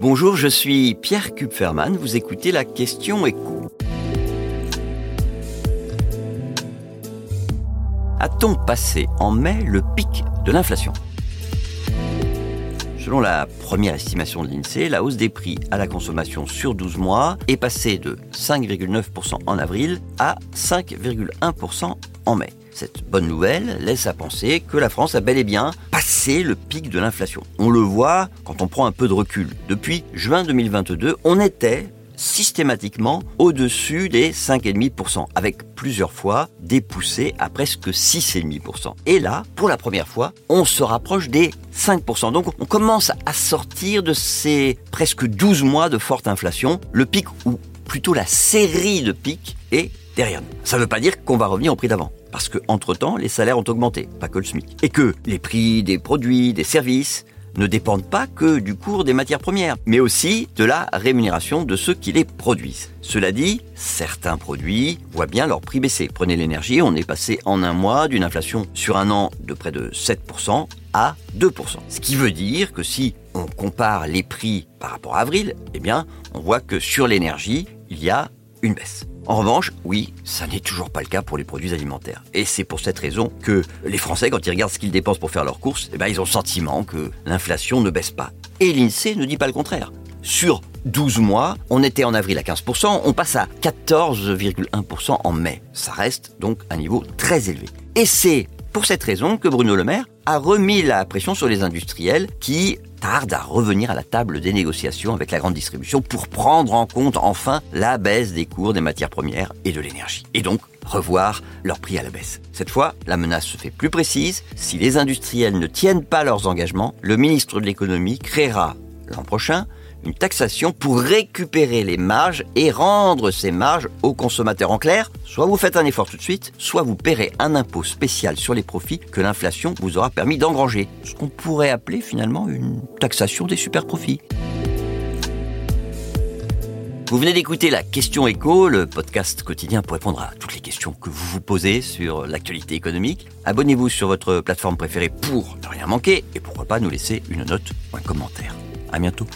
Bonjour, je suis Pierre Kupferman, vous écoutez la question écho. A-t-on passé en mai le pic de l'inflation? Selon la première estimation de l'INSEE, la hausse des prix à la consommation sur 12 mois est passée de 5,9% en avril à 5,1% en mai. Cette bonne nouvelle laisse à penser que la France a bel et bien passé le pic de l'inflation. On le voit quand on prend un peu de recul. Depuis juin 2022, on était systématiquement au-dessus des 5,5%, avec plusieurs fois des poussées à presque 6,5%. Et là, pour la première fois, on se rapproche des 5%. Donc on commence à sortir de ces presque 12 mois de forte inflation, le pic ou plutôt la série de pics est derrière nous. Ça ne veut pas dire qu'on va revenir au prix d'avant. Parce que, entre-temps, les salaires ont augmenté, pas que le SMIC. Et que les prix des produits, des services, ne dépendent pas que du cours des matières premières, mais aussi de la rémunération de ceux qui les produisent. Cela dit, certains produits voient bien leur prix baisser. Prenez l'énergie, on est passé en un mois d'une inflation sur un an de près de 7% à 2%. Ce qui veut dire que si on compare les prix par rapport à avril, eh bien, on voit que sur l'énergie, il y a une baisse. En revanche, oui, ça n'est toujours pas le cas pour les produits alimentaires. Et c'est pour cette raison que les Français, quand ils regardent ce qu'ils dépensent pour faire leurs courses, eh ben, ils ont le sentiment que l'inflation ne baisse pas. Et l'INSEE ne dit pas le contraire. Sur 12 mois, on était en avril à 15%, on passe à 14,1% en mai. Ça reste donc un niveau très élevé. Et c'est pour cette raison que Bruno Le Maire a remis la pression sur les industriels qui tarde à revenir à la table des négociations avec la grande distribution pour prendre en compte enfin la baisse des cours des matières premières et de l'énergie. Et donc revoir leur prix à la baisse. Cette fois, la menace se fait plus précise. Si les industriels ne tiennent pas leurs engagements, le ministre de l'économie créera l'an prochain une taxation pour récupérer les marges et rendre ces marges aux consommateurs. En clair, soit vous faites un effort tout de suite, soit vous paierez un impôt spécial sur les profits que l'inflation vous aura permis d'engranger. Ce qu'on pourrait appeler finalement une taxation des super profits. Vous venez d'écouter la Question Éco, le podcast quotidien pour répondre à toutes les questions que vous vous posez sur l'actualité économique. Abonnez-vous sur votre plateforme préférée pour ne rien manquer et pourquoi pas nous laisser une note ou un commentaire. À bientôt.